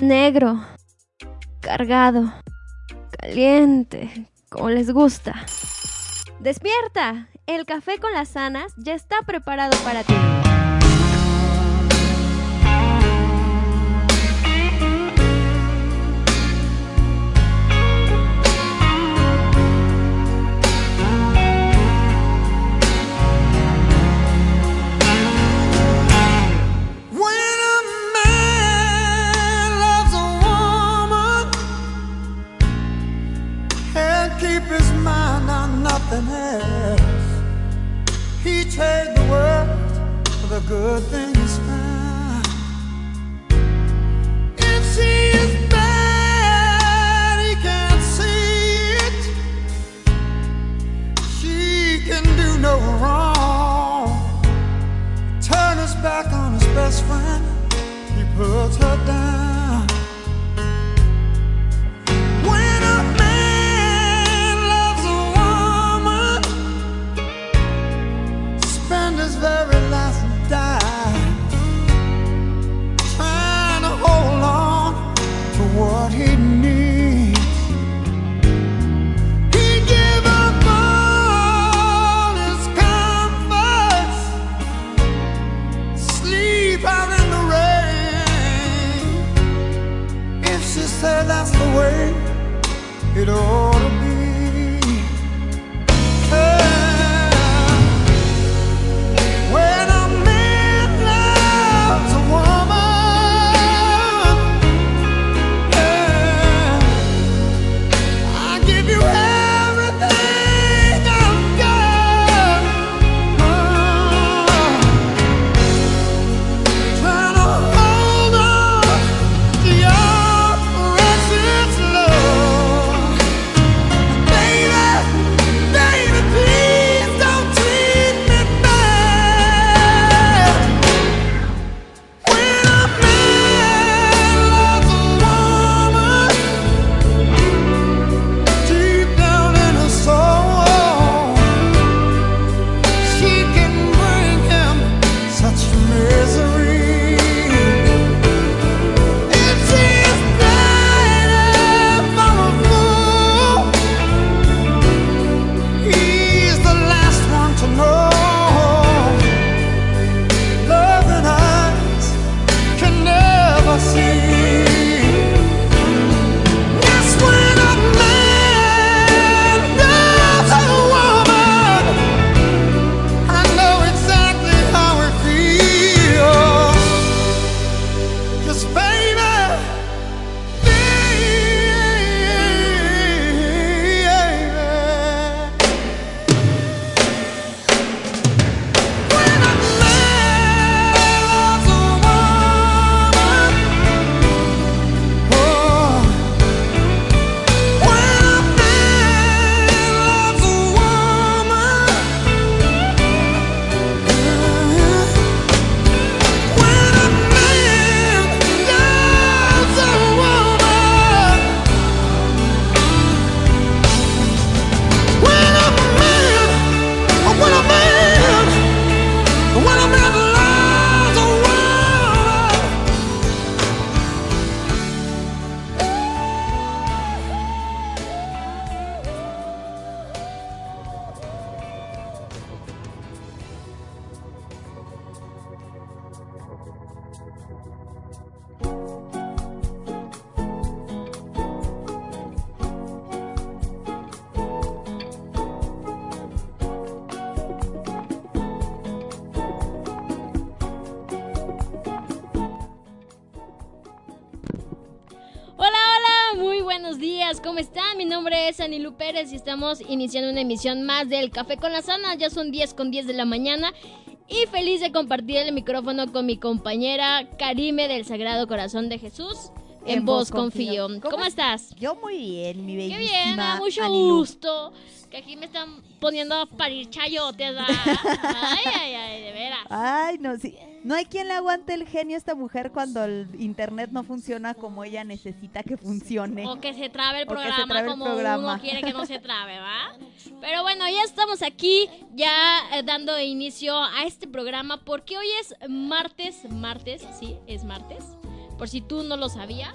negro, cargado, caliente, como les gusta. Despierta, el café con las sanas ya está preparado para ti. Y estamos iniciando una emisión más del Café con la Sana. Ya son 10 con 10 de la mañana y feliz de compartir el micrófono con mi compañera Karime del Sagrado Corazón de Jesús. En, vos confío. ¿Cómo, estás? Yo muy bien, mi Qué bellísima bien, me da mucho Anilu. gusto. Que aquí me están poniendo a parir chayotes. Ay, ay, ay, de veras. Ay, no, sí. No hay quien le aguante el genio a esta mujer cuando el internet no funciona como ella necesita que funcione. O que se trabe el O que se programa trabe el como programa. uno quiere que no se trabe, ¿va? Pero bueno, ya estamos aquí, ya eh, dando inicio a este programa, porque hoy es martes, martes, sí, es martes. por si tú no lo sabías.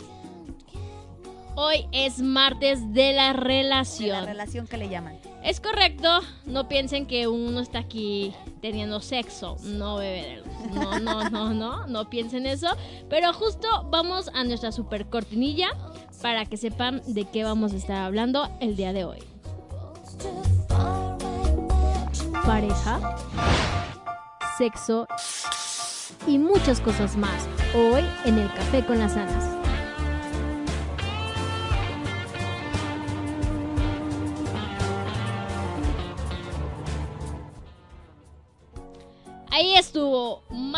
Hoy es martes de la De relación. la relación que le llaman. Es correcto, no piensen que uno está aquí teniendo sexo, no bebé de luz. No, no, no, no, no piensen eso. Pero justo vamos a nuestra super cortinilla para que sepan de qué vamos a estar hablando el día de hoy. Pareja, sexo y muchas cosas más. Hoy en el Café con las Anas.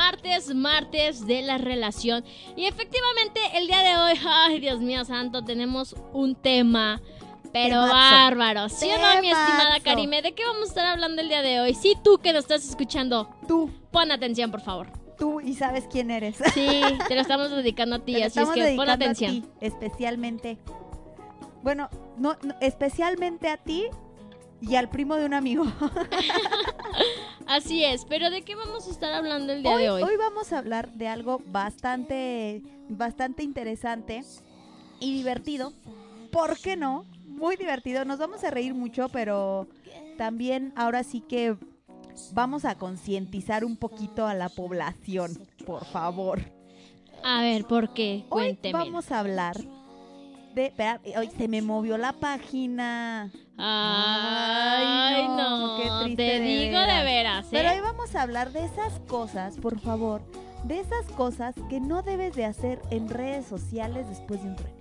Martes, martes de la relación. Y efectivamente, el día de hoy, ay Dios mío santo, tenemos un tema, pero Temazo. bárbaro. ¿Sí o no, mi estimada. Karime? ¿De qué vamos a estar hablando el día de hoy? Sí, tú que nos estás escuchando, Tú, pon atención, por favor. tú y sabes quién eres. Sí, te lo estamos dedicando a ti, Te lo así es que pon a atención. ti, especialmente. Bueno, no, no, especialmente a ti y al primo de un amigo. Así es, pero ¿de qué vamos a estar hablando el día hoy, de hoy? hoy vamos a hablar de algo bastante, bastante interesante y divertido. ¿Por qué no? Muy divertido. Nos vamos a reír mucho, pero también ahora sí que vamos a concientizar un poquito a la población, por favor. A ver, ¿por qué? Hoy Cuénteme. vamos a hablar de... hoy se me movió la página. Ay, Ay, no, no, qué triste te de digo de veras. veras, ¿eh? Pero hoy vamos a hablar de esas cosas, por favor, de esas cosas que no debes de hacer en redes sociales después de un trueno.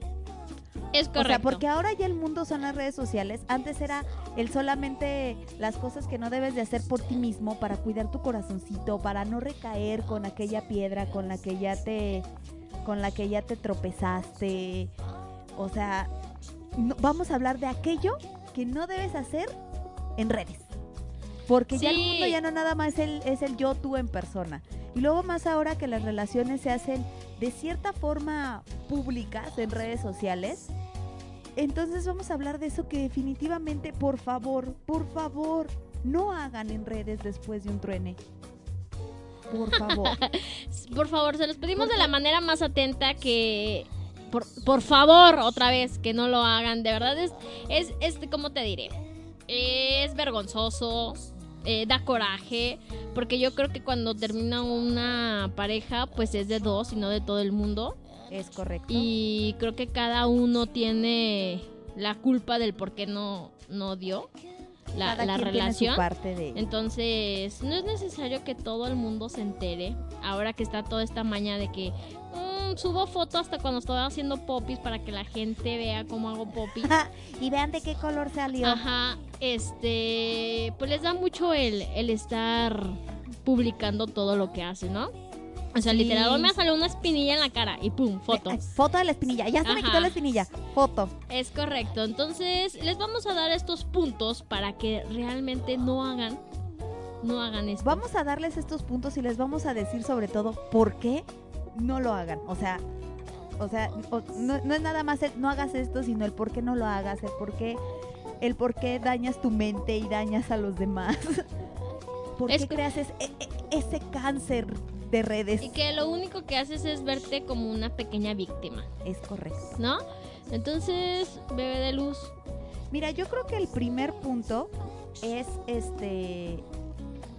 es correcto. O sea, porque ahora ya el mundo son las redes sociales. Antes era el solamente las cosas que no debes de hacer por ti mismo para cuidar tu corazoncito, para no recaer con aquella piedra con la que ya te con la que ya te tropezaste. O sea, no- vamos a hablar de aquello que no debes hacer en redes. Porque ya el mundo ya no nada más es el, es el yo tú en persona. Y luego más ahora que las relaciones se hacen de cierta forma públicas en redes sociales. Entonces vamos a hablar de eso que definitivamente, por favor, por favor, no hagan en redes después de un truene. Por favor. Por favor, se los pedimos de la manera más atenta que... Por, por favor, otra vez, que no lo hagan. De verdad, es, es, es ¿cómo te diré? Es vergonzoso, eh, da coraje, porque yo creo que cuando termina una pareja, pues es de dos y no de todo el mundo. es correcto. Y creo que cada uno tiene la culpa del por qué no, no dio la, la relación. parte de Entonces, no es necesario que todo el mundo se entere. Ahora que está toda esta maña de que subo foto hasta cuando estoy haciendo popis para que la gente vea cómo hago popis. y vean de qué color salió. Ajá, este, pues les da mucho el, el estar publicando todo lo que hace, ¿no? O sea, Sí. literal, hoy me salió una espinilla en la cara y pum, foto. Ay, foto de la espinilla. Ya se me quitó la espinilla. Foto. Es correcto. Entonces, les vamos a dar estos puntos para que realmente no hagan, no hagan esto. Vamos a darles estos puntos y les vamos a decir sobre todo por qué no lo hagan. O sea, o sea, no, no es nada más el no hagas esto, sino el por qué no lo hagas, el por qué, el por qué dañas tu mente y dañas a los demás. ¿Por Es qué creas ese, ese cáncer de redes? Y que lo único que haces es verte como una pequeña víctima, Es correcto. ¿no? Entonces, bebé de luz. Mira, yo creo que el primer punto es este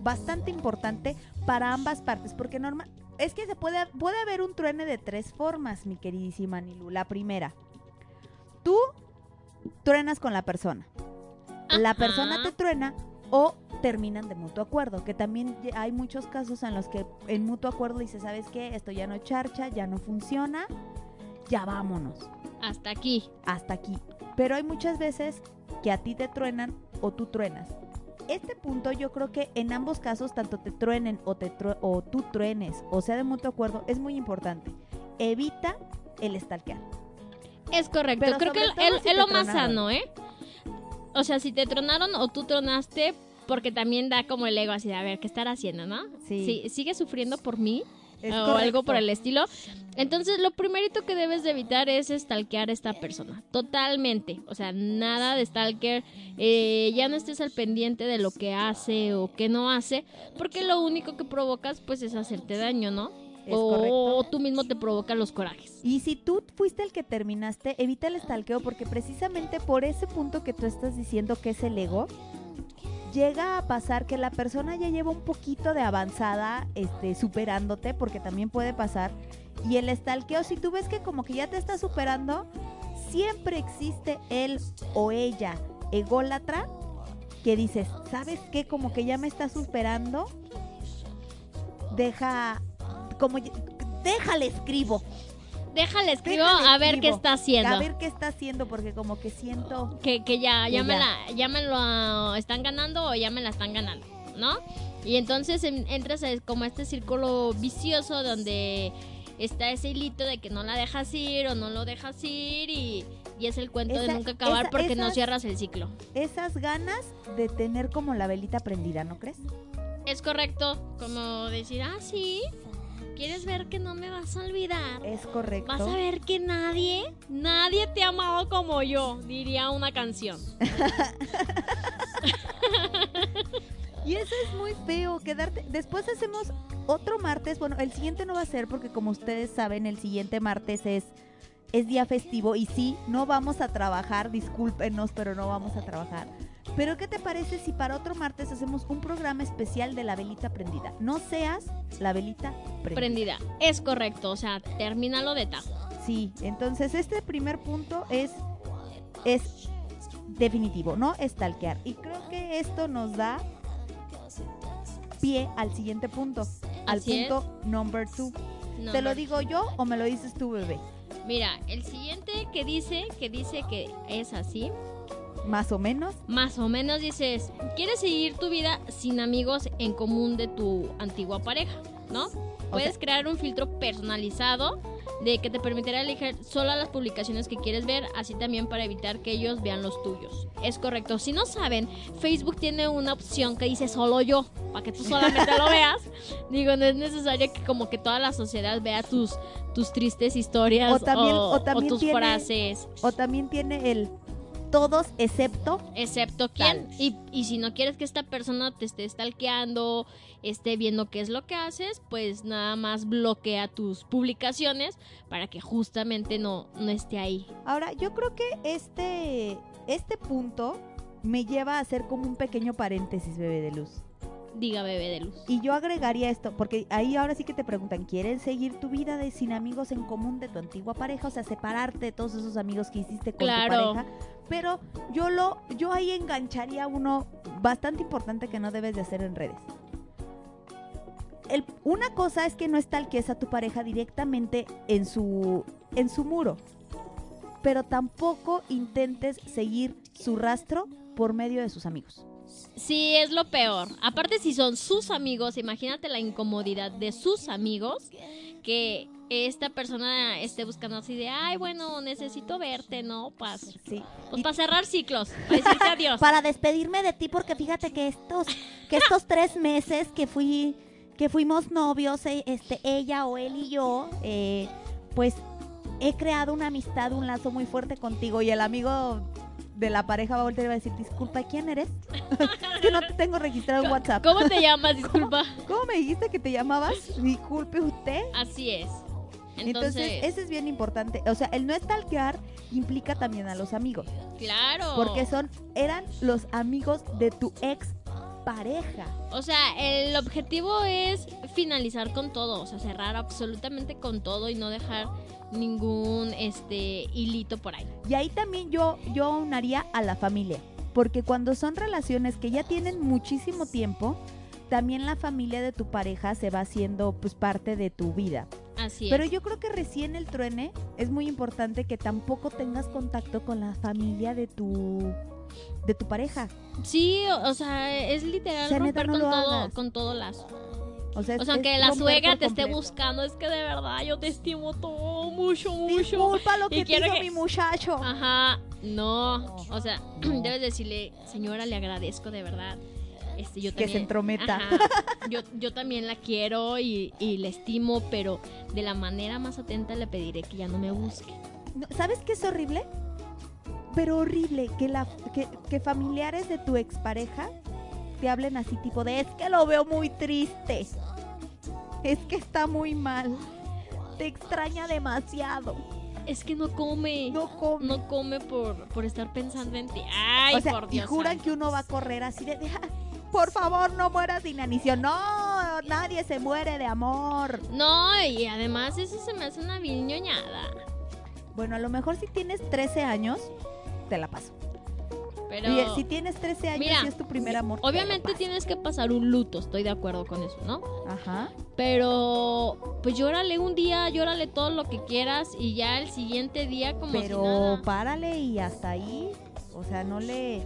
bastante importante para ambas partes, porque normal es que se puede puede haber un truene de tres formas, mi queridísima Nilu. La primera, tú truenas con la persona. La Ajá. persona te truena o terminan de mutuo acuerdo, que también hay muchos casos en los que en mutuo acuerdo dice, ¿sabes qué? Esto ya no charcha, ya no funciona, ya vámonos Hasta aquí. hasta aquí. Pero hay muchas veces que a ti te truenan o tú truenas. Este punto yo creo que en ambos casos, tanto te truenen o, te tru- o tú truenes, o sea de mutuo acuerdo, es muy importante. Evita el stalkear. Es correcto. Pero Creo que es si lo más sano, ¿eh? O sea, si te tronaron o tú tronaste, porque también da como el ego así de, a ver, ¿qué estar haciendo, no? Sí. ¿Sigue sufriendo por mí? Es o algo por el estilo. Entonces, lo primerito que debes de evitar es stalkear a esta persona. Totalmente. O sea, nada de stalker. Eh, ya no estés al pendiente de lo que hace o que no hace. Porque lo único que provocas, pues, es hacerte daño, ¿no? O tú mismo te provoca los corajes. Y si tú fuiste el que terminaste, evita el estalqueo porque precisamente por ese punto que tú estás diciendo que es el ego, llega a pasar que la persona ya lleva un poquito de avanzada este, superándote, porque también puede pasar. Y el estalqueo, si tú ves que como que ya te está superando, siempre existe él o ella ególatra que dices, ¿sabes qué? Como que ya me está superando. Deja, como, déjale escribo. Déjale, escribo Déjale, a ver qué está haciendo. A ver qué está haciendo, porque como que siento. que, que ya, Que ya, me ya. la, ya me lo están ganando o ya me la están ganando, ¿no? Y entonces en- entras a- como a este círculo vicioso donde está ese hilito de que no la dejas ir o no lo dejas ir y, y es el cuento de nunca acabar esa- porque no cierras el ciclo. Esas ganas de tener como la velita prendida, ¿no crees? Es correcto, como decir, ah, sí, ¿quieres ver que no me vas a olvidar? Es correcto. Vas a ver que nadie, nadie te ha amado como yo, diría una canción. Y eso es muy feo, quedarte. Después hacemos otro martes. Bueno, el siguiente no va a ser porque como ustedes saben, el siguiente martes es, es día festivo y sí, no vamos a trabajar, discúlpenos, pero no vamos a trabajar. Pero ¿qué te parece si para otro martes hacemos un programa especial de la velita prendida? No seas la velita prendida. Prendida, es correcto, o sea, termínalo de tajo. Sí, entonces este primer punto es, es definitivo, no stalkear. Y creo que esto nos da pie al siguiente punto, al Así es. punto number two. ¿Te lo digo yo o me lo dices tú, bebé? Mira, el siguiente que dice, que dice que es así, Más o menos. más o menos dices, ¿quieres seguir tu vida sin amigos en común de tu antigua pareja? ¿No? Puedes crear un filtro personalizado de que te permitirá elegir solo las publicaciones que quieres ver, así también para evitar que ellos vean los tuyos. Es correcto. Si no saben, Facebook tiene una opción que dice solo yo, para que tú solamente lo veas. Digo, no es necesario que como que toda la sociedad vea tus, tus tristes historias O también- o, o también tus tiene- frases. O también tiene el todos excepto. Excepto quién. Y, y si no quieres que esta persona te esté stalkeando, esté viendo qué es lo que haces, pues nada más bloquea tus publicaciones para que justamente no, no esté ahí. Ahora, yo creo que este, este punto me lleva a hacer como un pequeño paréntesis, bebé de luz. Diga bebé de luz. Y yo agregaría esto, porque ahí ahora sí que te preguntan, ¿quieres seguir tu vida de sin amigos en común de tu antigua pareja? O sea, separarte de todos esos amigos que hiciste con Claro. tu pareja. Pero yo lo, yo ahí engancharía uno bastante importante que no debes de hacer en redes. Una cosa es que no estalques a tu pareja directamente en su, en su muro. Pero tampoco intentes seguir su rastro por medio de sus amigos. Sí, es lo peor. Aparte, si son sus amigos, imagínate la incomodidad de sus amigos que esta persona esté buscando así de, ay, bueno, necesito verte, ¿no? Para Sí. pues, para cerrar ciclos, para decirte adiós. para despedirme de ti porque fíjate que estos que estos tres meses que fui que fuimos novios eh, este ella o él y yo eh, pues he creado una amistad un lazo muy fuerte contigo y el amigo de la pareja va a voltear y va a decir disculpa ¿quién eres? es que no te tengo registrado en WhatsApp ¿Cómo te llamas? Disculpa. ¿cómo me dijiste que te llamabas? disculpe usted Así es. Entonces, Entonces, ese es bien importante o sea el no stalkear implica también a los amigos claro. porque son eran los amigos de tu ex pareja O sea, el objetivo es finalizar con todo, o sea, cerrar absolutamente con todo y no dejar ningún este hilito por ahí. Y ahí también yo, yo aunaría a la familia. Porque cuando son relaciones que ya tienen muchísimo tiempo, también la familia de tu pareja se va haciendo pues parte de tu vida. Así Pero es. yo creo que recién el truene es muy importante que tampoco tengas contacto con la familia de tu de tu pareja. Sí, o, o sea, es literal O sea, neta, romper no con todo, hagas. con todo lazo. O sea, O sea, es la suegra te esté buscando, es que de verdad yo te estimo todo, mucho, mucho. Disculpa lo que te hizo que- mi muchacho. Ajá, no. No. O sea, No. debes decirle, señora, le agradezco de verdad. Este, yo Que se entrometa. Ajá. Yo, yo también la quiero y, y la estimo, pero de la manera más atenta le pediré que ya no me busque. No, ¿Sabes qué es horrible? Pero horrible que, la, que, que familiares de tu expareja te hablen así tipo de es que lo veo muy triste. es que está muy mal. Te extraña demasiado. Es que no come. No, No come. come por, por estar pensando en ti. Ay, o sea, por y Dios. juran santo. que uno va a correr así de, "Ah, por favor, no mueras de inanición. No, nadie se muere de amor. No, y además eso se me hace una vil ñoñada. Bueno, a lo mejor si tienes 13 años, te la paso. Pero. Si tienes 13 años Mira, y es tu primer amor. Obviamente tienes que pasar un luto, estoy de acuerdo con eso, ¿no? Ajá. Pero pues llórale un día, llórale todo lo que quieras y ya el siguiente día como si Pero nada. párale y hasta ahí. O sea, no le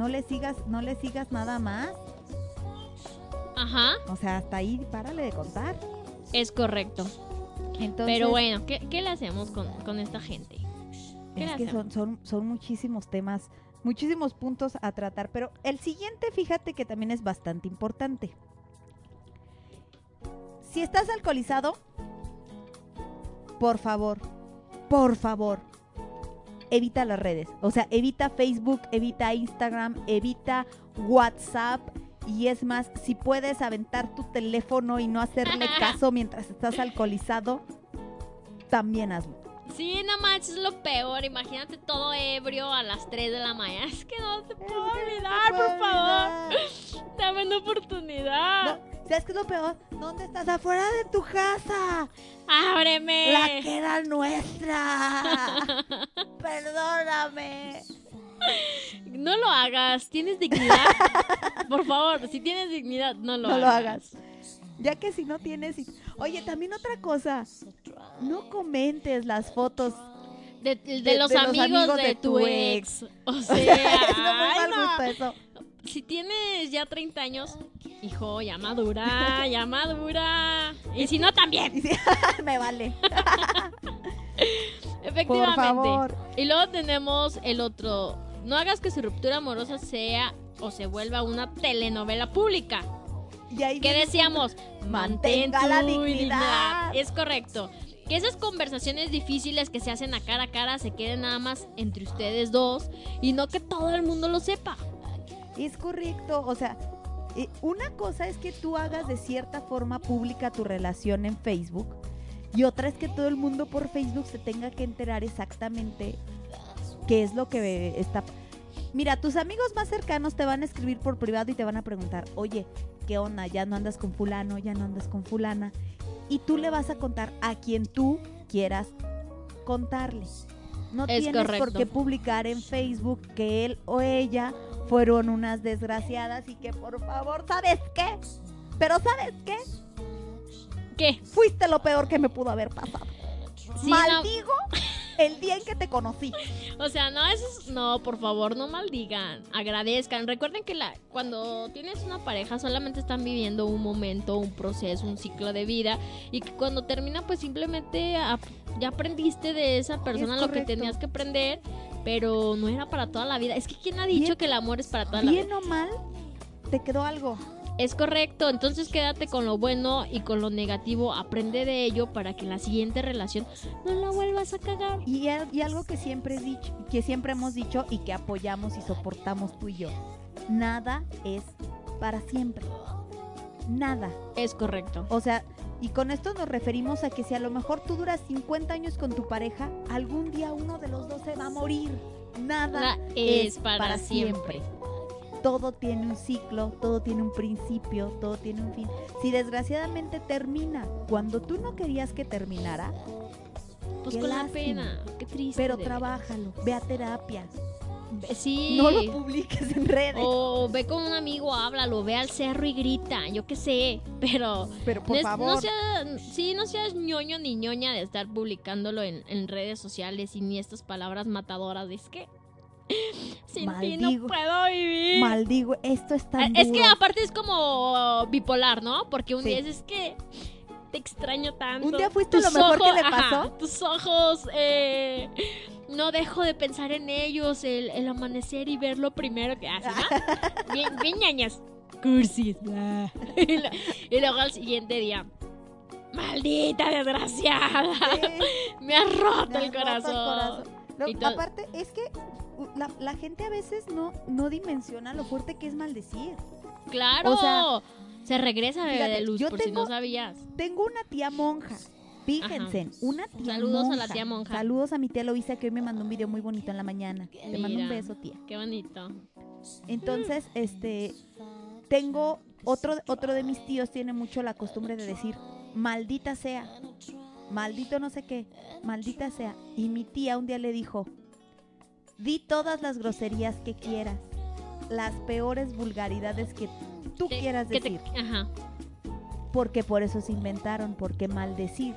no le sigas, no le sigas nada más. Ajá, O sea, hasta ahí párale de contar. es correcto. Entonces, Pero bueno, ¿qué, qué le hacemos con, con esta gente? ¿qué es que son, son, son muchísimos temas, muchísimos puntos a tratar. Pero el siguiente, fíjate que también es bastante importante. Si estás alcoholizado, por favor, por favor, evita las redes. O sea, evita Facebook, evita Instagram, evita WhatsApp. Y es más, si puedes aventar tu teléfono y no hacerle caso mientras estás alcoholizado, también hazlo. Sí, no manches, es lo peor. Imagínate todo ebrio a las 3 de la mañana. Es que no te puedo olvidar, por favor. Dame una oportunidad. No, ¿Sabes qué es lo peor? ¿Dónde estás? Afuera de tu casa. ¡Ábreme! La que era nuestra. Perdóname. No lo hagas. ¿Tienes dignidad? por favor, si tienes dignidad, no lo no hagas. lo hagas. Ya que si no tienes... Oye, también otra cosa. No comentes las fotos. De, de De- los, de los amigos, de, tu tu ex. O O sea, es muy mal no. gusto eso. Si tienes ya 30 años, hijo, ya madura, ya madura. Y si no, también. Me vale. Efectivamente. Por favor. Y luego tenemos el otro. No hagas que su ruptura amorosa sea o se vuelva una telenovela pública. Y ahí ¿Qué decíamos? Mantén la dignidad. Es correcto. Que esas conversaciones difíciles que se hacen a cara a cara se queden nada más entre ustedes dos y no que todo el mundo lo sepa. Es correcto, o sea, eh, una cosa es que tú hagas de cierta forma pública tu relación en Facebook y otra es que todo el mundo por Facebook se tenga que enterar exactamente qué es lo que está... Mira, tus amigos más cercanos te van a escribir por privado y te van a preguntar, oye, ¿qué onda? Ya no andas con fulano, ya no andas con fulana. Y tú le vas a contar a quien tú quieras contarle. No Es tienes por qué publicar en Facebook que él o ella fueron unas desgraciadas y que por favor, ¿sabes qué? Pero ¿sabes qué? ¿Qué? Fuiste lo peor que me pudo haber pasado. Sí, no, Maldigo el día en que te conocí. o sea, no, eso es- no, por favor, no maldigan, agradezcan. Recuerden que la, cuando tienes una pareja solamente están viviendo un momento, un proceso, un ciclo de vida y que cuando termina pues simplemente ya aprendiste de esa persona lo que tenías que aprender, pero no era para toda la vida. Es que quién ha dicho Bien- que el amor es para toda la vida. Bien o mal, te quedó algo. Es correcto, entonces quédate con lo bueno y con lo negativo, aprende de ello para que en la siguiente relación no la vuelvas a cagar. Y, y algo que siempre, he dicho, que siempre hemos dicho y que apoyamos y soportamos tú y yo. Nada es para siempre. Nada. Es correcto. O sea, y con esto nos referimos a que si a lo mejor tú duras 50 años con tu pareja, algún día uno de los dos se va a morir. Nada es para siempre. Todo tiene un ciclo, todo tiene un principio, todo tiene un fin. Si desgraciadamente termina cuando tú no querías que terminara, Pues Qué con la pena, qué triste. pero trabájalo, ve a terapia. Sí. No lo publiques en redes. o ve con un amigo, háblalo, ve al cerro y grita, yo qué sé, pero pero por favor. no sí, no seas ñoño ni ñoña de estar publicándolo en, en redes sociales y ni estas palabras matadoras, es que sin ti no Maldigo. puedo vivir. Maldigo, esto es tan Eh, Es que aparte es como bipolar, ¿no? Porque un Sí. día es, es que te extraño tanto. Un día fuiste Tus lo mejor que le ajá, pasó. tus ojos, eh, no dejo de pensar en ellos, el, el amanecer y verlo primero que hace, ¿no? bien, bien ñañas. Cursis. y, lo- y luego al siguiente día. Maldita desgraciada. Sí. Me has roto Me el roto corazón. Lo- aparte, es que la, la gente a veces no, no dimensiona lo fuerte que es maldecir. Claro. O sea, Se regresa de luz, yo por si no sabías. Tengo una tía monja. Fíjense, una tía Saludos a monja. la tía monja. Saludos a mi tía Loisa que hoy me mandó un video muy bonito en la mañana. Te mando un beso, tía. Qué bonito. Entonces, este, tengo otro, otro de mis tíos tiene mucho la costumbre de decir, maldita sea, maldito no sé qué, maldita sea. Y mi tía un día le dijo, di todas las groserías que quieras, las peores vulgaridades que tú Te- quieras que te- decir, Ajá. porque por eso se inventaron, porque maldecir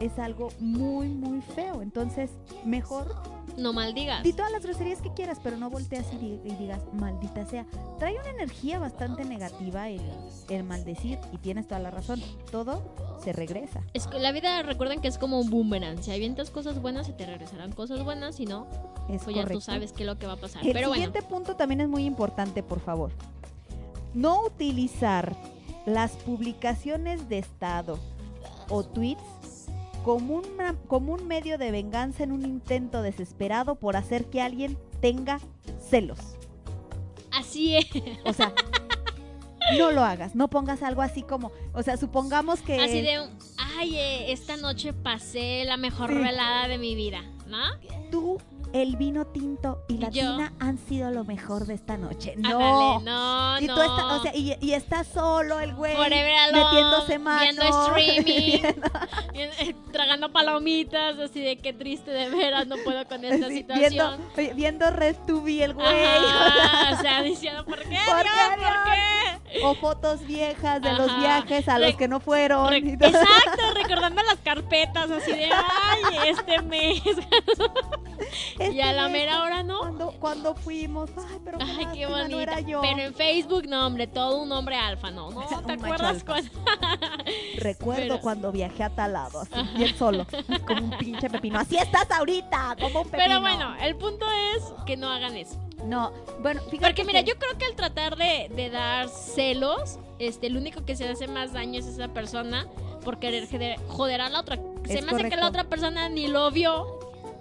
es algo muy, muy feo. Entonces, mejor No maldigas. Di todas las groserías que quieras, pero no volteas y, di- y digas, maldita sea. Trae una energía bastante negativa el, el maldecir y tienes toda la razón. Todo se regresa. Es que la vida, recuerden que es como un boomerang. Si avientas cosas buenas, se te regresarán cosas buenas. Si no, Es pues ya tú correcto. sabes qué es lo que va a pasar. El Pero bueno, siguiente punto también es muy importante, por favor. No utilizar las publicaciones de estado o tweets como un, como un medio de venganza en un intento desesperado por hacer que alguien tenga celos. así es. O sea, no lo hagas, no pongas algo así como, o sea, supongamos que Así de, ay, eh, esta noche pasé la mejor Sí. velada de mi vida, ¿no? tú, el vino tinto y la tina han sido lo mejor de esta noche. No. Ándale, no, y no. o sea, y, y está solo el güey alone, metiéndose mano. viendo streaming, eh, tragando palomitas, así de qué triste de veras, no puedo con esta Sí, situación. viendo, viendo Red Tubi el güey. Ajá, o sea, diciendo, ¿por qué? ¿Por Dios, qué, ¿Por qué? o fotos viejas de los viajes a Re- los que no fueron. Re- y todo. Exacto, recordando las carpetas así de, ay, este mes. Este y a la mera hora no. Cuando, cuando fuimos, ay, pero Ay, qué bonito. no era yo. Pero en Facebook, no, hombre, todo un hombre alfa, ¿no? ¿No Un te acuerdas cuando? Recuerdo Pero- cuando viajé a tal lado, así, bien solo, como un pinche pepino. Así estás ahorita, como un pepino. Pero bueno, el punto es que no hagan eso. No, bueno, fíjate Porque mira, que- yo creo que al tratar de, de dar celos, este, el único que se hace más daño es esa persona por querer joder, joder a la otra. Se me hace que la otra persona ni lo vio.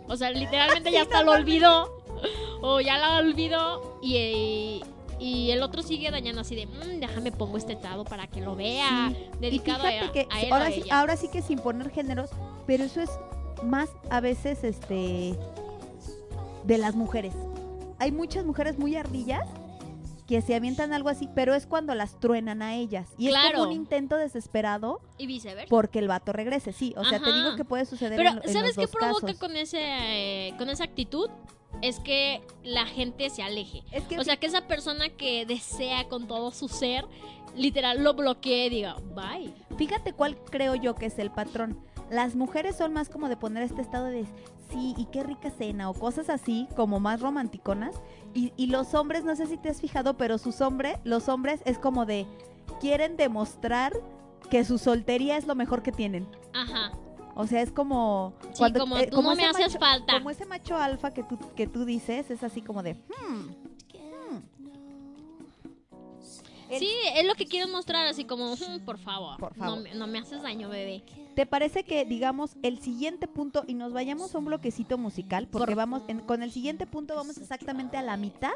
O sea, literalmente ya hasta lo olvidó. O ya la olvidó y, y, y el otro sigue dañando así de, "Mm, déjame pongo este estado para que lo vea. Sí. Y Dedicado fíjate a, que a él ahora, a sí, ahora sí que sin poner géneros, pero eso es más a veces este de las mujeres. Hay muchas mujeres muy ardillas que se avientan algo así, pero es cuando las truenan a ellas. Y es como un intento desesperado Y viceversa. porque el vato regrese. Sí, o sea, te digo que puede suceder Pero, en, en ¿sabes los qué provoca casos. con, ese, eh, con esa actitud? Es que la gente se aleje. Es que O sea, que esa persona que desea con todo su ser, literal lo bloquee y diga, bye. Fíjate cuál creo yo que es el patrón. Las mujeres son más como de poner este estado de sí, y qué rica cena o cosas así, como más romanticonas. Y, y los hombres, no sé si te has fijado, pero sus hombres, los hombres es como de quieren demostrar que su soltería es lo mejor que tienen. Aja. O sea, es como Sí, como eh, tú no me ese haces macho- falta. Como ese macho alfa que tú, que tú dices, es así como de "Hmm, hmm". El- Sí, es lo que quiero mostrar, así como, "Mm, por favor, Por favor. No, me- no me haces daño, bebé. ¿Te parece que digamos el siguiente punto y nos vayamos a un bloquecito musical? Porque Por- vamos en- con el siguiente punto vamos exactamente a la mitad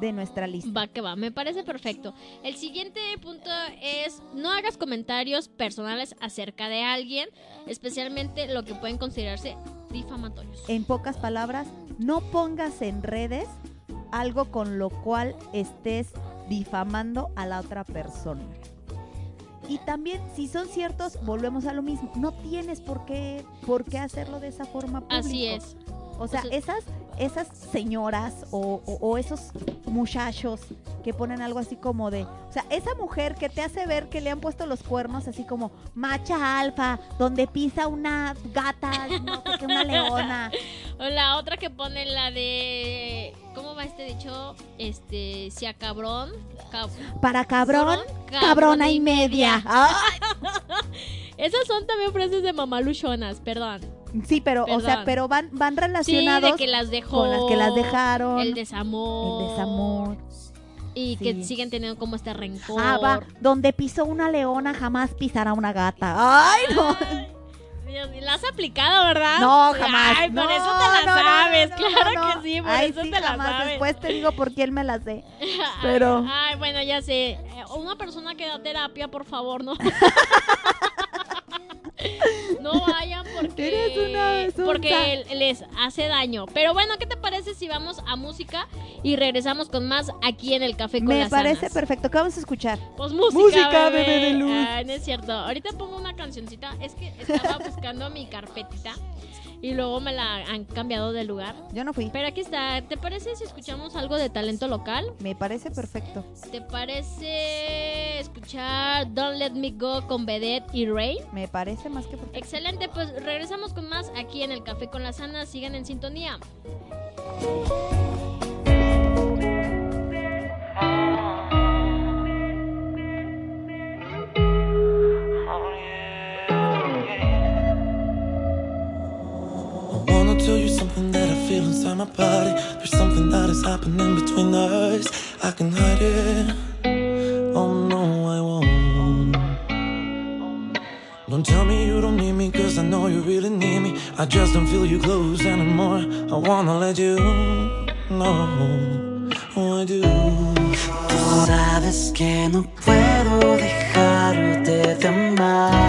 de nuestra lista. Va que va, me parece perfecto. El siguiente punto es no hagas comentarios personales acerca de alguien, especialmente lo que pueden considerarse difamatorios. En pocas palabras, no pongas en redes algo con lo cual estés difamando a la otra persona. Y también, si son ciertos, volvemos a lo mismo. No tienes por qué, por qué hacerlo de esa forma pública. Así es. O sea, O sea- esas, esas señoras o, o- o esos muchachos que ponen algo así como de, o sea, esa mujer que te hace ver que le han puesto los cuernos así como macha alfa, donde pisa una gata, no sé qué, una leona. O la otra que pone la de. ¿Cómo va este dicho? Este. Si a cabrón. cab- Para cabrón, cabrona y media. Ay, Esas son también frases de mamaluchonas, perdón. sí, pero, o sea, pero van, van Sí, de relacionados que las dejó. con las que las dejaron. El desamor. el desamor. Y Sí. que siguen teniendo como este rencor. Ah, va, donde pisó una leona jamás pisará una gata. Ay, no. Dios, ¿La has aplicado, verdad? No, jamás. Ay, por No, eso te la no, sabes. no, claro no. que sí, por Ay, eso sí, te la sabes. Después te digo por quién me la sé. Pero- Ay, bueno, ya sé. Eh, Una persona que da terapia, por favor, no. No vayan porque, les hace daño. Pero bueno, ¿qué te parece si vamos a música y regresamos con más aquí en el Café con Me las parece Anas? perfecto. ¿Qué vamos a escuchar? Pues música, Música, bebé. bebé de luz. Ay, no es cierto. Ahorita pongo una cancioncita. Es que estaba buscando mi carpetita y luego me la han cambiado de lugar. Yo no fui. Pero aquí está. ¿Te parece si escuchamos algo de talento local? Me parece perfecto. ¿Te parece escuchar Don't Let Me Go con Vedette y Ray? Me parece más que perfecto. Excelente, pues regresamos con más aquí en el Café con las Anas. Sigan en sintonía. Tell you something that I feel inside my body. There's something that is happening between us. I can hide it. Oh no, I won't. Don't tell me you don't need me, cause I know you really need me. I just don't feel you close anymore. I wanna let you know. Oh, I do. Tú sabes que no puedo dejarte de amar.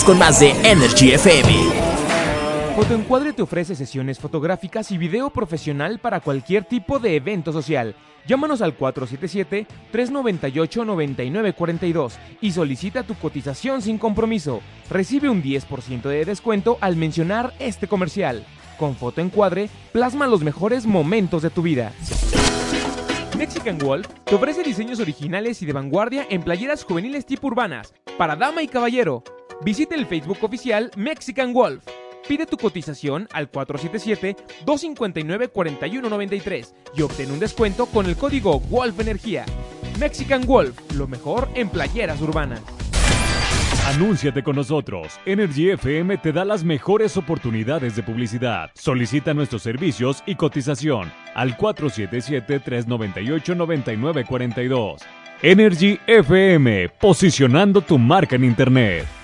Con más de Energy FM. Fotoencuadre te ofrece sesiones fotográficas y video profesional para cualquier tipo de evento social. Llámanos al 477-398-9942 y solicita tu cotización sin compromiso. Recibe un 10% de descuento al mencionar este comercial. Con Fotoencuadre, plasma los mejores momentos de tu vida. Mexican Wolf te ofrece diseños originales y de vanguardia en playeras juveniles tipo urbanas, para dama y caballero. Visita el Facebook oficial Mexican Wolf. Pide tu cotización al 477-259-4193 y obtén un descuento con el código Wolf Energía. Mexican Wolf, lo mejor en playeras urbanas. Anúnciate con nosotros. Energy FM te da las mejores oportunidades de publicidad. Solicita nuestros servicios y cotización al 477-398-9942. Energy FM, posicionando tu marca en Internet.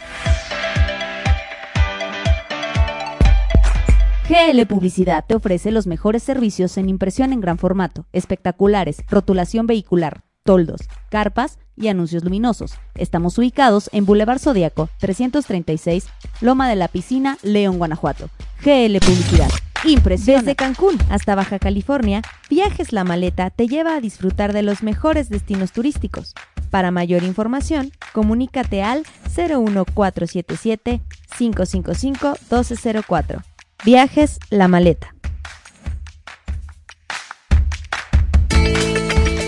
GL Publicidad te ofrece los mejores servicios en impresión en gran formato, espectaculares, rotulación vehicular, toldos, carpas y anuncios luminosos. Estamos ubicados en Boulevard Zodiaco 336, Loma de la Piscina, León, Guanajuato. GL Publicidad. Impresión. Desde Cancún hasta Baja California, Viajes La Maleta te lleva a disfrutar de los mejores destinos turísticos. Para mayor información, comunícate al 01477 555 1204. Viajes La Maleta.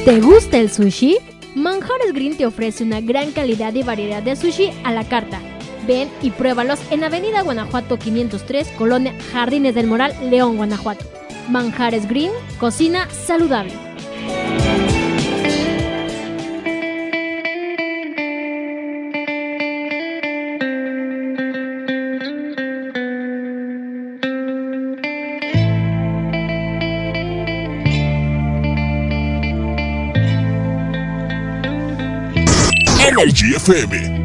¿Te gusta el sushi? Manjares Green te ofrece una gran calidad y variedad de sushi a la carta. Ven y pruébalos en Avenida Guanajuato 503, Colonia Jardines del Moral, León, Guanajuato. Manjares Green, cocina saludable. Energy.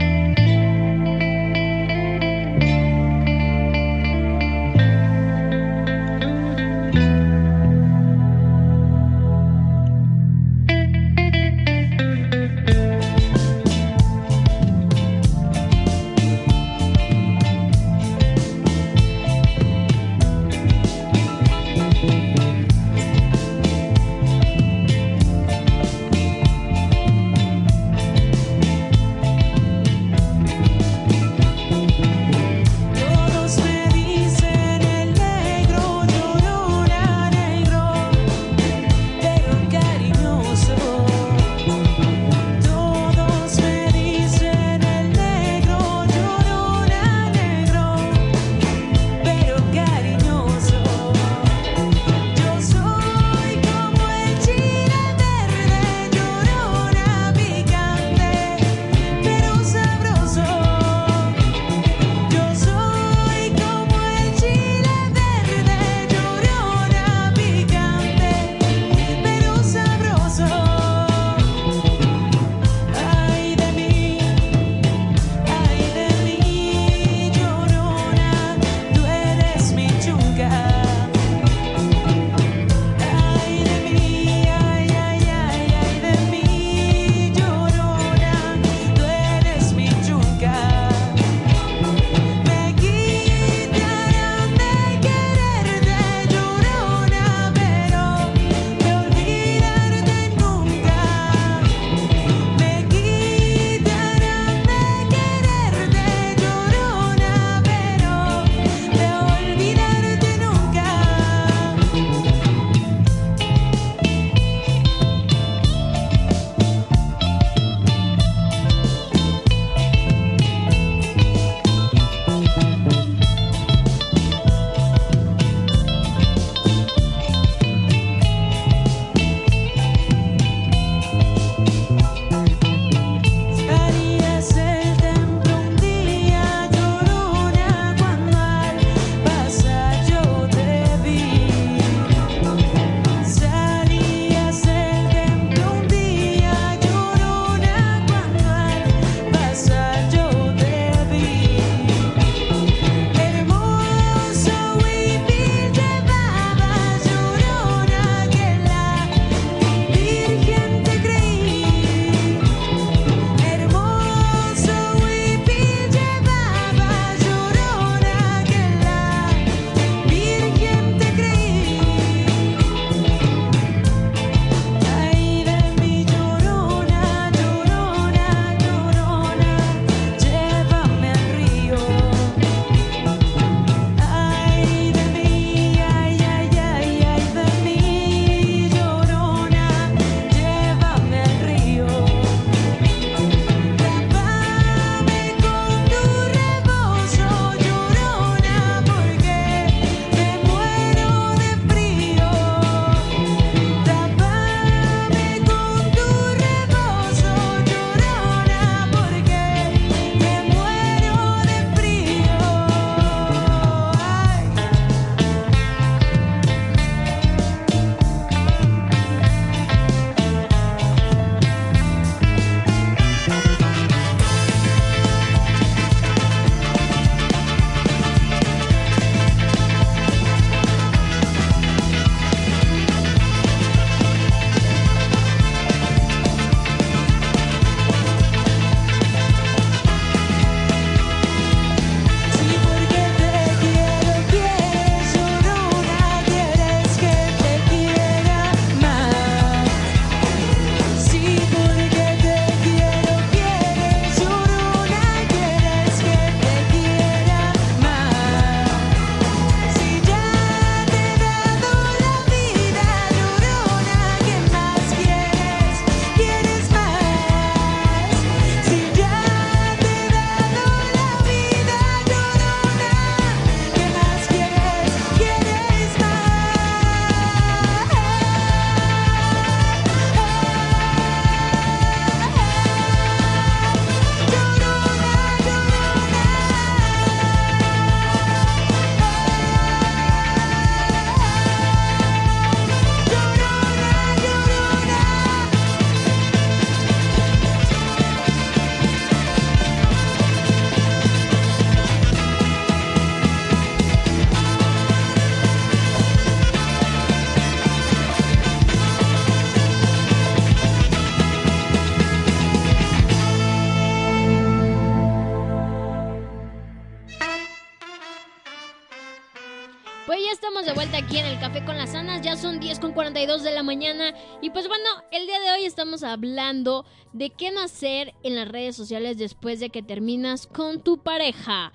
Mañana. Y pues bueno, el día de hoy estamos hablando de qué no hacer en las redes sociales después de que terminas con tu pareja.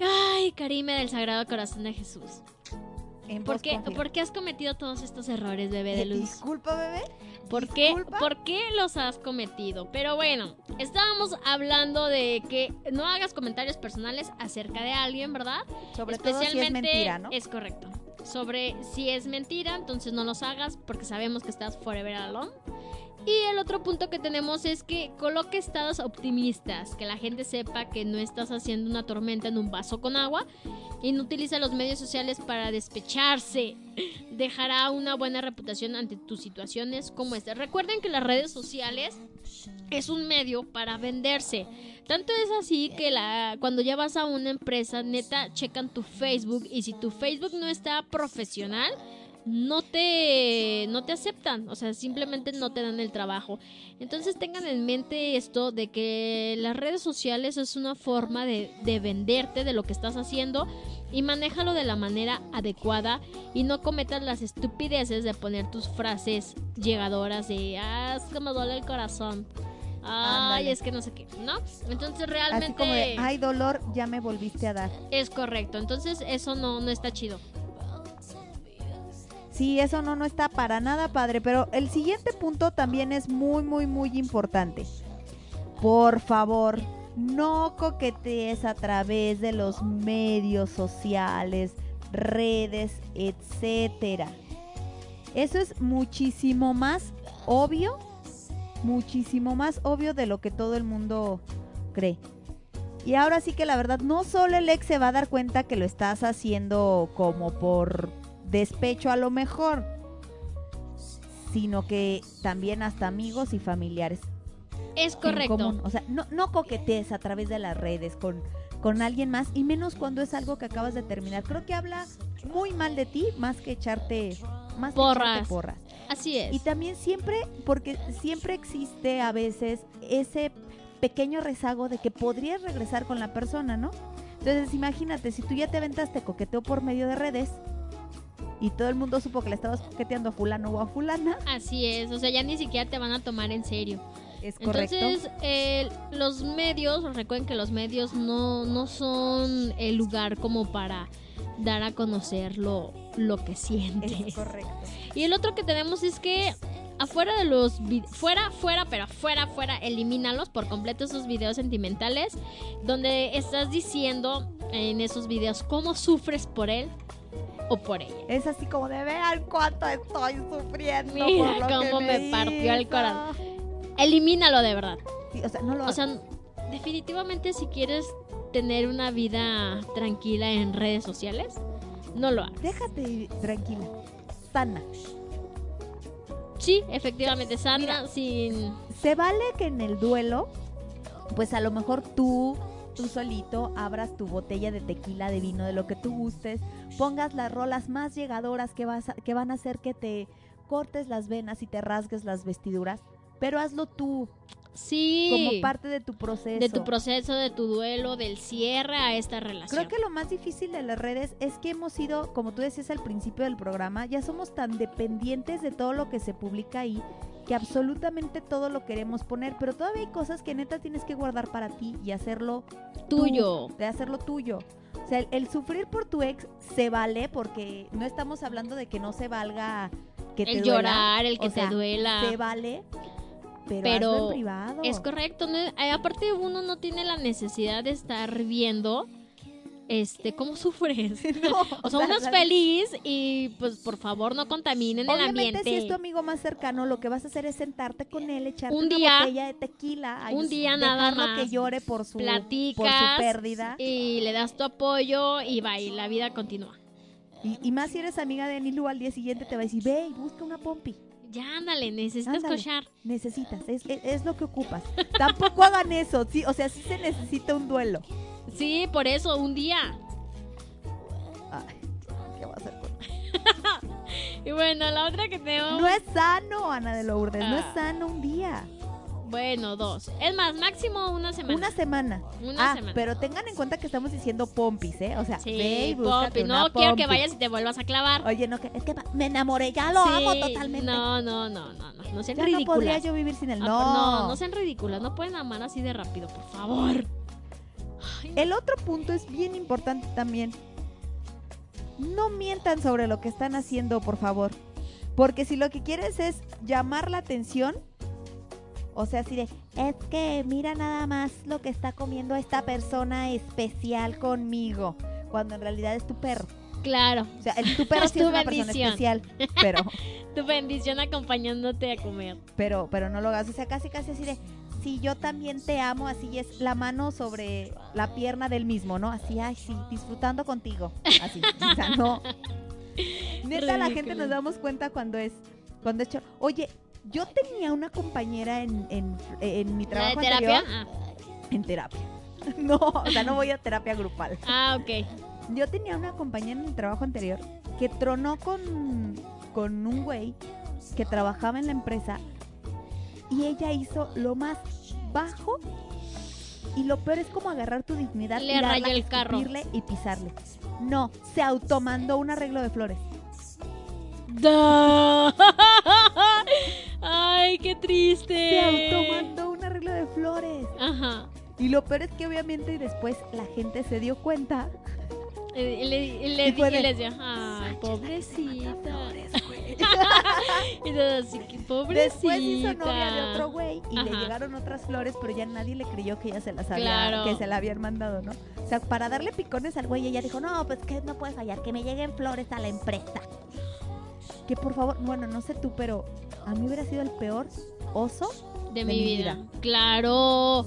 Ay, Karime del Sagrado Corazón de Jesús. En ¿Por qué. ¿Por qué has cometido todos estos errores, bebé de luz? Disculpa, bebé. ¿Por qué. ¿Por qué los has cometido? Pero bueno, estábamos hablando de que no hagas comentarios personales acerca de alguien, ¿verdad? Sobre todo si es mentira, ¿no? Es correcto. Sobre si es mentira, entonces no los hagas porque sabemos que estás forever alone. Y el otro punto que tenemos es que coloque estados optimistas, que la gente sepa que no estás haciendo una tormenta en un vaso con agua y no utiliza los medios sociales para despecharse. Dejará una buena reputación ante tus situaciones como esta. Recuerden que las redes sociales es un medio para venderse. Tanto es así que la, cuando ya vas a una empresa, neta, checan tu Facebook y si tu Facebook no está profesional, no te, no te aceptan, o sea, simplemente no te dan el trabajo. Entonces tengan en mente esto de que las redes sociales es una forma de, de venderte de lo que estás haciendo y manéjalo de la manera adecuada y no cometas las estupideces de poner tus frases llegadoras de, ah, es que me duele el corazón. Ay, es que no sé qué, ¿no? Entonces Así realmente como de, ay, dolor, ya me volviste a dar. es correcto. Entonces eso no, no está chido. Sí, eso no, no está para nada padre, pero el siguiente punto también es muy, muy, muy importante. Por favor, no coquetees a través de los medios sociales, redes, etcétera. Eso es muchísimo más obvio, muchísimo más obvio de lo que todo el mundo cree. Y ahora sí que la verdad, no solo el ex se va a dar cuenta que lo estás haciendo como por despecho a lo mejor, sino que también hasta amigos y familiares. Es correcto. común. O sea, no, no coquetees a través de las redes con, con alguien más y menos cuando es algo que acabas de terminar. Creo que habla muy mal de ti más que echarte, más que echarte porras. Así es. Y también siempre, porque siempre existe a veces ese pequeño rezago de que podrías regresar con la persona, ¿no? Entonces imagínate, si tú ya te aventaste coqueteo por medio de redes y todo el mundo supo que le estabas coqueteando a fulano o a fulana, Así es, o sea, ya ni siquiera te van a tomar en serio. Es correcto. Entonces, eh, los medios, recuerden que los medios no, no son el lugar como para dar a conocer lo, lo que sientes. es correcto. Y el otro que tenemos es que afuera de los fuera, fuera, pero fuera, fuera, elimínalos por completo esos videos sentimentales donde estás diciendo en esos videos cómo sufres por él o por ella. Es así como de vean cuánto estoy sufriendo. Mira por lo que cómo me partió el hizo". corazón. Elimínalo de verdad. Sí, o sea, no lo O sea, definitivamente si quieres tener una vida tranquila en redes sociales, no lo hagas. déjate tranquila, sana. Sí, efectivamente, sana, Mira. sin... Se vale que en el duelo, pues a lo mejor tú, tú solito, abras tu botella de tequila, de vino, de lo que tú gustes, pongas las rolas más llegadoras que, vas a- que van a hacer que te cortes las venas y te rasgues las vestiduras, pero hazlo tú, Sí. como parte de tu proceso. de tu proceso, de tu duelo, del cierre a esta relación. Creo que lo más difícil de las redes es que hemos sido, como tú decías al principio del programa, ya somos tan dependientes de todo lo que se publica ahí que absolutamente todo lo queremos poner, pero todavía hay cosas que neta tienes que guardar para ti y hacerlo tú, tuyo. de hacerlo tuyo. O sea, el, el sufrir por tu ex se vale porque no estamos hablando de que no se valga que te El duela. llorar, el que O sea, te duela. Se vale, pero, Pero hazlo en privado. Es correcto, ¿no? Eh, aparte uno no tiene la necesidad de estar viendo este cómo sufres. No, o sea, uno es feliz y pues por favor no contaminen el Obviamente, ambiente. si es tu amigo más cercano, lo que vas a hacer es sentarte con él, echarte Un una día- botella de tequila, un día nada más. que llore por su, por su Platicas pérdida. y le das tu apoyo y va y la vida continúa. Y, y más si eres amiga de Anilu, al día siguiente te va a decir, ve y busca una pompi. Ya ándale, necesitas Ándale. cochar. Necesitas, es, es, es lo que ocupas. Tampoco hagan eso, sí, o sea, sí se necesita un duelo. Sí, por eso, un día. Ay, ¿qué va a hacer con Y bueno, la otra que tenemos. No es sano, Ana de Lourdes, no es Ah. sano un día. Bueno, dos. Es más, máximo una semana. Una semana. Una ah, semana. pero tengan en cuenta que estamos diciendo pompis, ¿eh? O sea, Sí, ve y una No quiero que vayas y te vuelvas a clavar. Oye, no, que, es que me enamoré, ya lo Sí, amo totalmente. No, no, no, no, no. No sean ya no ridículas. podría yo vivir sin él. Ah, No. no, no sean ridículas. No pueden amar así de rápido, por favor. Ay, El otro punto es bien importante también. No mientan sobre lo que están haciendo, por favor. Porque si lo que quieres es llamar la atención, o sea, así de, es que mira nada más lo que está comiendo esta persona especial conmigo, cuando en realidad es tu perro. Claro, O sea, el, tu perro sí es una persona bendición. especial, pero, tu bendición acompañándote a comer. pero, pero no lo hagas. O sea, casi, casi así de, si yo también te amo, así es la mano sobre la pierna del mismo, ¿no? Así, ay, sí, disfrutando contigo. Así, o sea, no. Neta, la gente nos damos cuenta cuando es, cuando es Oye, yo tenía una compañera en, en, en mi ¿La trabajo de terapia? anterior en terapia. No, o sea, no voy a terapia grupal. Ah, ah, ok. Yo tenía una compañera en el trabajo anterior que tronó con, con un güey que trabajaba en la empresa y ella hizo lo más bajo y lo peor es como agarrar tu dignidad, Le tirarla, el carro. y pisarle. No, se automandó un arreglo de flores. Ay, qué triste. Se automandó un arreglo de flores. Ajá. Y lo peor es que obviamente después la gente se dio cuenta. Y le, y le, Y y de, le decía, ay, pobrecita. y todo así, que pobrecita. Después hizo novia de otro güey y le llegaron otras flores, pero ya nadie le creyó que ella se las había, Claro. que se la habían mandado, ¿no? O sea, para darle picones al güey, ella dijo, no, pues que no puede fallar, que me lleguen flores a la empresa. Que por favor, bueno, no sé tú, pero a mí hubiera sido el peor oso. de, de mi vida. vida. Claro.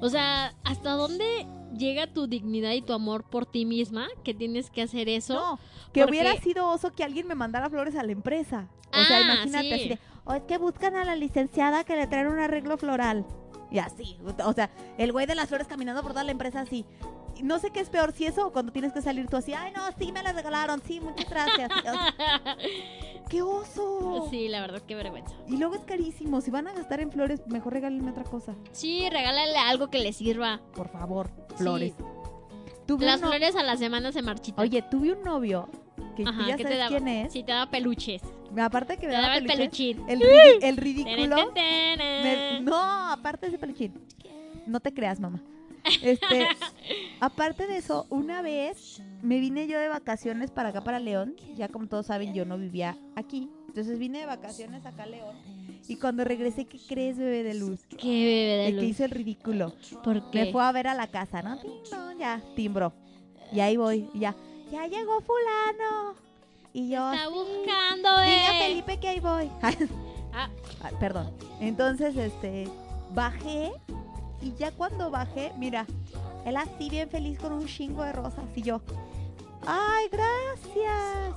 O sea, ¿hasta dónde llega tu dignidad y tu amor por ti misma que tienes que hacer eso? No, que Porque- hubiera sido oso que alguien me mandara flores a la empresa. O sea, Ah, imagínate sí. así de, o es que buscan a la licenciada que le traen un arreglo floral. Y así, o sea, el güey de las flores caminando por toda la empresa así. No sé qué es peor, si eso o cuando tienes que salir tú así, ay no, sí me la regalaron, sí, muchas gracias. ¡Qué oso! sí, la verdad, qué vergüenza. Y luego es carísimo, si van a gastar en flores, mejor regálenme otra cosa. Sí, regálale algo que le sirva. Por favor, flores. Tuve Las flores a la semana se marchitan. Oye, tuve un novio que tú Ajá, ya ¿qué sabes te daba? quién es. Sí, te daba peluches. Aparte que me Te daba daba el peluchín. el, ridi- el ridículo. Me- no, aparte de ese peluchín. No te creas, mamá. Este, aparte de eso, una vez me vine yo de vacaciones para acá, para León. Ya como todos saben, yo no vivía aquí. Entonces vine de vacaciones acá a León. Y cuando regresé, ¿qué crees, bebé de luz? Qué bebé de El que luz. hizo el ridículo. ¿Por qué? Me fue a ver a la casa, ¿no? Ya, timbro. Y ahí voy, ya. Ya llegó fulano. Y yo, Está buscando, Diga eh. Felipe que ahí voy. Ah, perdón. Entonces, este, bajé y ya cuando bajé, mira, él así bien feliz con un chingo de rosas y yo, ay, gracias.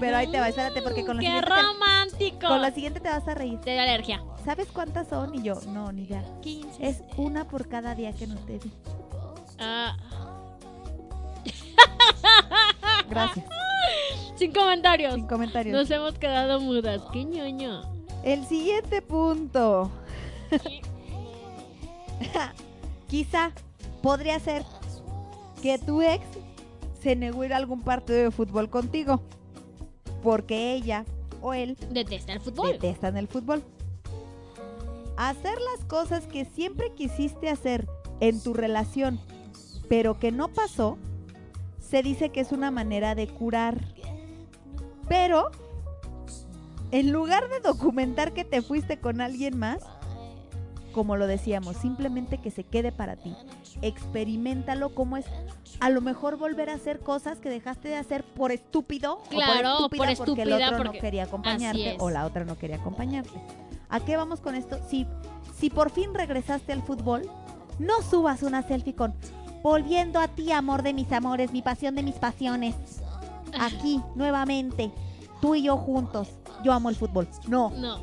Pero ahí te va, espérate, porque con la ¡Qué siguiente te- romántico! Con la siguiente te vas a reír. Te da alergia. ¿Sabes cuántas son? Y yo, no, ni idea. 15. Es una por cada día que no te vi. Ah, Gracias. sin comentarios. Sin comentarios. Nos hemos quedado mudas. ¡Qué ñoño! El siguiente punto. Quizá podría ser que tu ex se negó a ir a algún partido de fútbol contigo. Porque ella o él Detesta el fútbol. detestan el fútbol. Hacer las cosas que siempre quisiste hacer en tu relación, pero que no pasó, se dice que es una manera de curar. Pero, en lugar de documentar que te fuiste con alguien más, como lo decíamos, simplemente que se quede para ti. Experimentalo como es a lo mejor volver a hacer cosas que dejaste de hacer por estúpido Claro, o por por estúpida porque el otro porque- no quería acompañarte o la otra no quería acompañarte. ¿A qué vamos con esto? Si, si por fin regresaste al fútbol, no subas una selfie con volviendo a ti, amor de mis amores, mi pasión de mis pasiones. Aquí, nuevamente, tú y yo juntos. Yo amo el fútbol. No, No,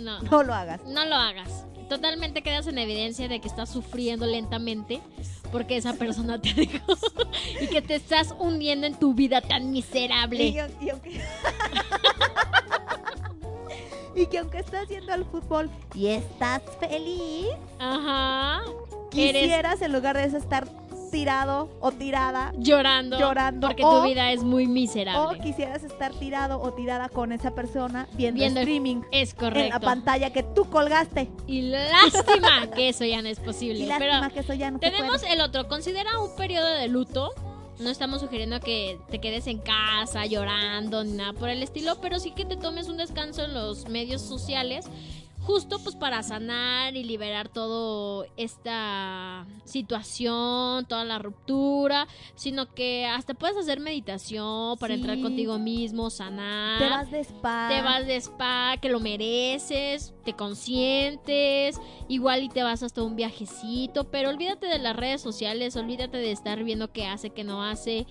no. no lo hagas. No lo hagas. Totalmente quedas en evidencia de que estás sufriendo lentamente porque esa persona te dejó y que te estás hundiendo en tu vida tan miserable. Y, y aunque, Y que aunque estás yendo al fútbol y estás feliz, Ajá. Eres quisieras en lugar de eso estar tirado o tirada llorando. llorando, Porque o- tu vida es muy o miserable. quisieras estar tirado o tirada con esa persona viendo, Viendo el- streaming Es en correcto. la pantalla que tú colgaste. Y lástima que eso ya no es posible. Y pero lástima que eso ya no tenemos el otro. Considera un periodo de luto. No estamos sugiriendo que te quedes en casa llorando ni nada por el estilo, pero sí que te tomes un descanso en los medios sociales. Justo pues para sanar y liberar todo esta situación, toda la ruptura, sino que hasta puedes hacer meditación para Sí. entrar contigo mismo, sanar. Te vas de spa. Te vas de spa, que lo mereces, te consientes, igual y te vas hasta un viajecito, pero olvídate de las redes sociales, olvídate de estar viendo qué hace, qué no hace,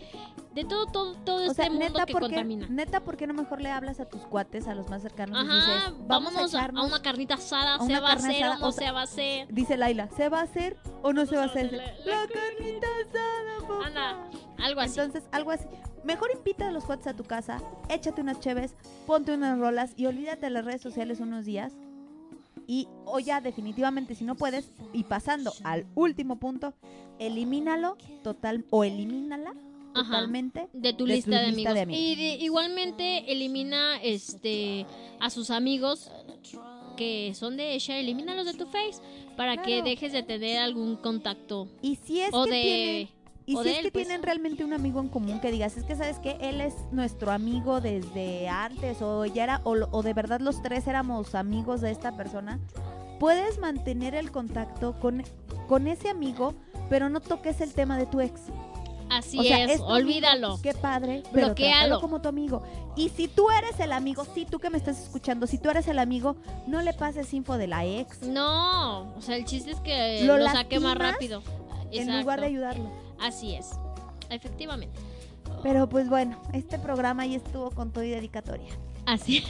de todo, todo, todo O este sea, mundo neta, que ¿por qué, contamina. neta, ¿por qué no mejor le hablas a tus cuates, a los más cercanos? y dices, vamos a a, una carnita asada, a ¿se una va a hacer asada, o no se va a hacer? Dice Laila, ¿se va a hacer o no se va a hacer? La- La, la- carnita asada, papá. Anda, algo así. Entonces, algo así. Mejor invita a los cuates a tu casa, échate unas cheves, ponte unas rolas y olvídate de las redes sociales unos días. Y, o ya definitivamente, si no puedes, y pasando al último punto, elimínalo total, o elimínala. Totalmente de tu de lista, tu de, lista amigos. de amigos. Y de- igualmente elimina este a sus amigos que son de ella, elimínalos de tu face para que dejes de tener algún contacto Y si es o que de y o si es él, que pues. tienen realmente un amigo en común que digas, es que sabes que él es nuestro amigo desde antes o ya era o, o de verdad los tres éramos amigos de esta persona, puedes mantener el contacto con con ese amigo, pero no toques el tema de tu ex. Así O sea, es, olvídalo. Qué padre, pero Bloquéalo. trátalo como tu amigo. Y si tú eres el amigo, sí, tú que me estás escuchando, si tú eres el amigo, no le pases info de la ex No, o sea, el chiste es que Lo lo, saque más rápido. en lugar de ayudarlo. Así es. Efectivamente. Pero pues bueno, este programa ya estuvo con todo y dedicatoria. Así.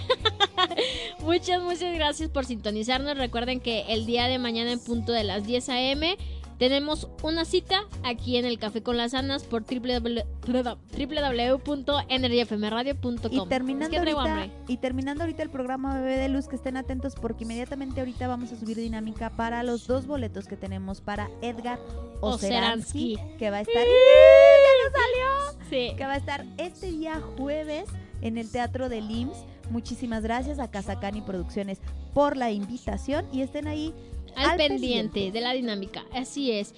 muchas, muchas gracias por sintonizarnos. Recuerden que el día de mañana en punto de las 10 a.m. tenemos una cita aquí en el Café con las Anas por www- www.energyfmradio.com. Y terminando, Es que traigo ahorita, hambre. y terminando ahorita el programa Bebé de Luz, que estén atentos porque inmediatamente ahorita vamos a subir dinámica para los dos boletos que tenemos para Edgar Oceransky, Oceransky. que va a estar... ¡Ya nos salió! Sí. Que va a estar este día jueves en el Teatro del IMSS. Muchísimas gracias a Casacani Producciones por la invitación y estén ahí al, al pendiente, pendiente. de la dinámica. Así es.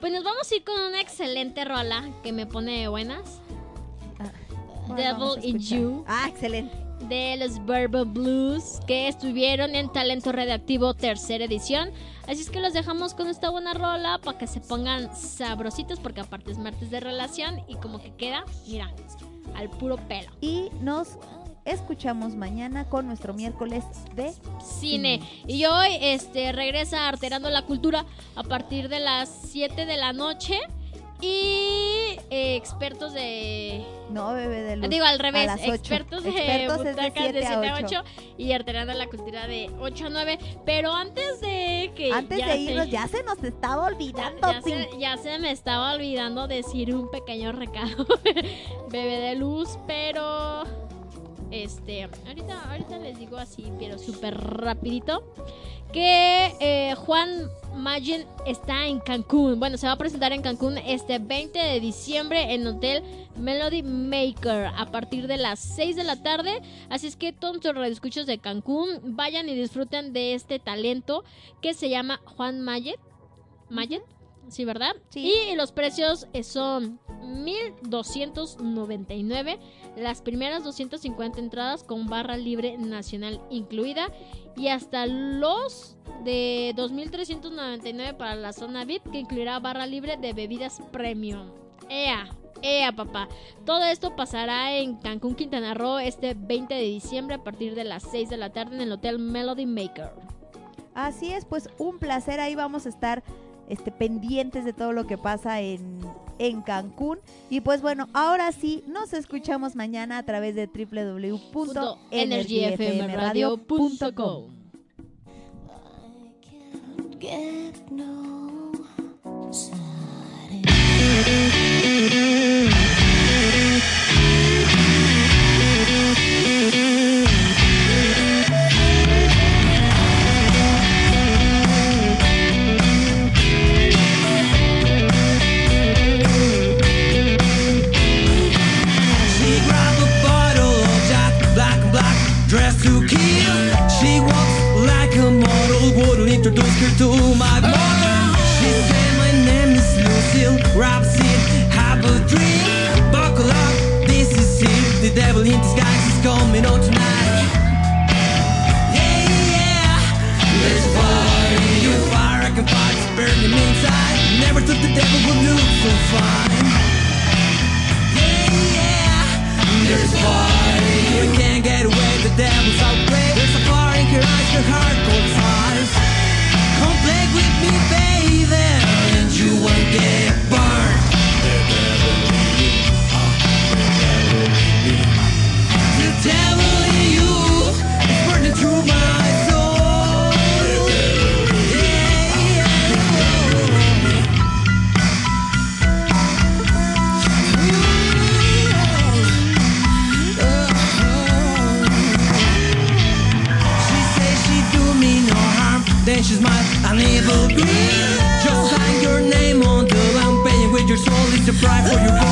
Pues nos vamos a ir con una excelente rola que me pone de buenas. ¿Cuál Devil in? You. Ah, excelente. de los Bourbon Blues que estuvieron en Talento Redactivo tercera edición. Así es que los dejamos con esta buena rola para que se pongan sabrositos porque aparte es martes de relación y como que queda, mira, al puro pelo. Y nos escuchamos mañana con nuestro miércoles de Cine. Y hoy este regresa Arterando la Cultura a partir de las 7 de la noche. Y eh, expertos de No, bebé de luz. Digo al revés, a las ocho. expertos de Expertos de butacas de 7 7 a a 8 y arterando la cultura de 8 a 9. Pero antes de que. Antes de se- irnos, ya se nos estaba olvidando. ya, se, ya se me estaba olvidando decir un pequeño recado, bebé de luz, pero este, ahorita, ahorita les digo así, pero súper rapidito, que eh, Juan Magin está en Cancún. Bueno, se va a presentar en Cancún este 20 de diciembre en Hotel Melody Maker a partir de las 6 de la tarde. Así es que todos los radioescuchos de Cancún vayan y disfruten de este talento que se llama Juan Mayet. Mayet, sí, ¿verdad? Sí. Y los precios eh, son 1299. Las primeras 250 entradas con barra libre nacional incluida. Y hasta los de 2399 para la zona VIP que incluirá barra libre de bebidas premium. ¡Ea! ¡Ea, papá! Todo esto pasará en Cancún, Quintana Roo este 20 de diciembre a partir de las 6 de la tarde en el Hotel Melody Maker. Así es, pues un placer. Ahí vamos a estar este, pendientes de todo lo que pasa en, en Cancún. Y pues bueno, ahora sí, nos escuchamos mañana a través de www.energyfmradio.com. never took the devil would look so fine. Yeah, yeah. There's a party. We can't get away, the devil's out great. There's a party, your eyes, your heart, goes. Just sign your name on the lamp, and with your soul is the price for your.